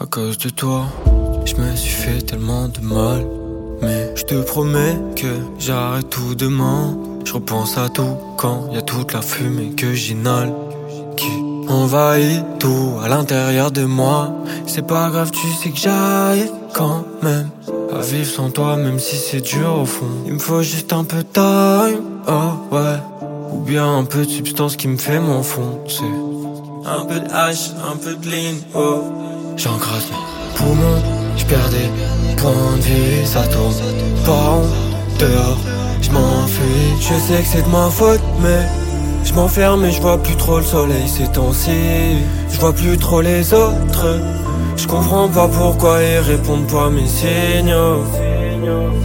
À cause de toi, je me suis fait tellement de mal. Mais je te promets que j'arrête tout demain. Je repense à tout quand y a toute la fumée que j'inhale. Qui envahit tout à l'intérieur de moi. C'est pas grave, tu sais que j'arrive quand même à vivre sans toi, même si c'est dur au fond. Il me faut juste un peu de time, oh ouais. Ou bien un peu de substance qui me fait m'enfoncer. Un peu de hache, un peu de ligne, oh. J'encrasse mes poumons, j'perds des points de vie, ça tourne pas rond dehors. Je m'enfuis, je sais que c'est de ma faute, mais je m'enferme et je vois plus trop le soleil ces temps-ci. Je vois plus trop les autres. Je pas pourquoi ils répondent pas à mes signaux.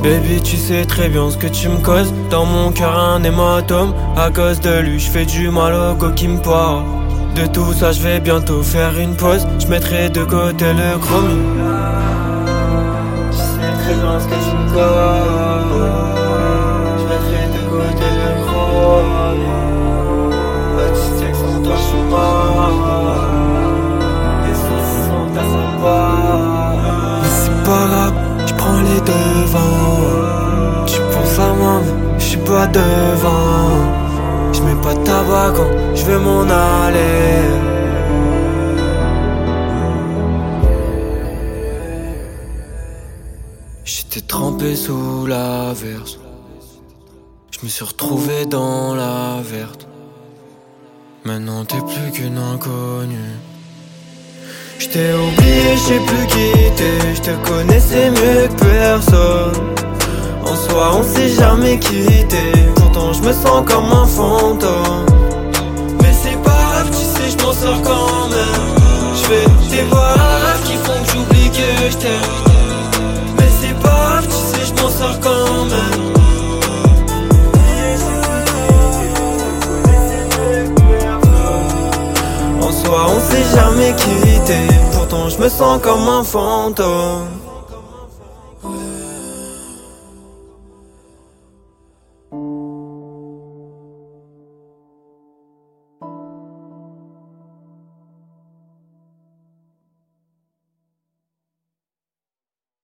Baby, tu sais très bien ce que tu me causes. Dans mon cœur, un hématome. À cause de lui, je fais du mal au go qui me parle. De tout ça, je vais bientôt faire une pause. Je mettrai de côté le chromie. Tu sais très bien ce que tu me causes. Je mettrai de côté le chromie. Bah, tu sais que sans toi, je suis mort. Et ça va. Mais c'est pas grave, je prends les devants. Tu penses à moi, je suis pas devant. Je veux m'en aller. J'étais trempé sous la verse. Je me suis retrouvé dans la verte. Maintenant t'es plus qu'une inconnue. Je t'ai oublié, je plus qui t'es. Je te connaissais mieux que personne. En soi, on s'est jamais quitté. Pourtant, je me sens comme un fantôme. On s'est jamais quitté. Pourtant, je me sens comme un fantôme.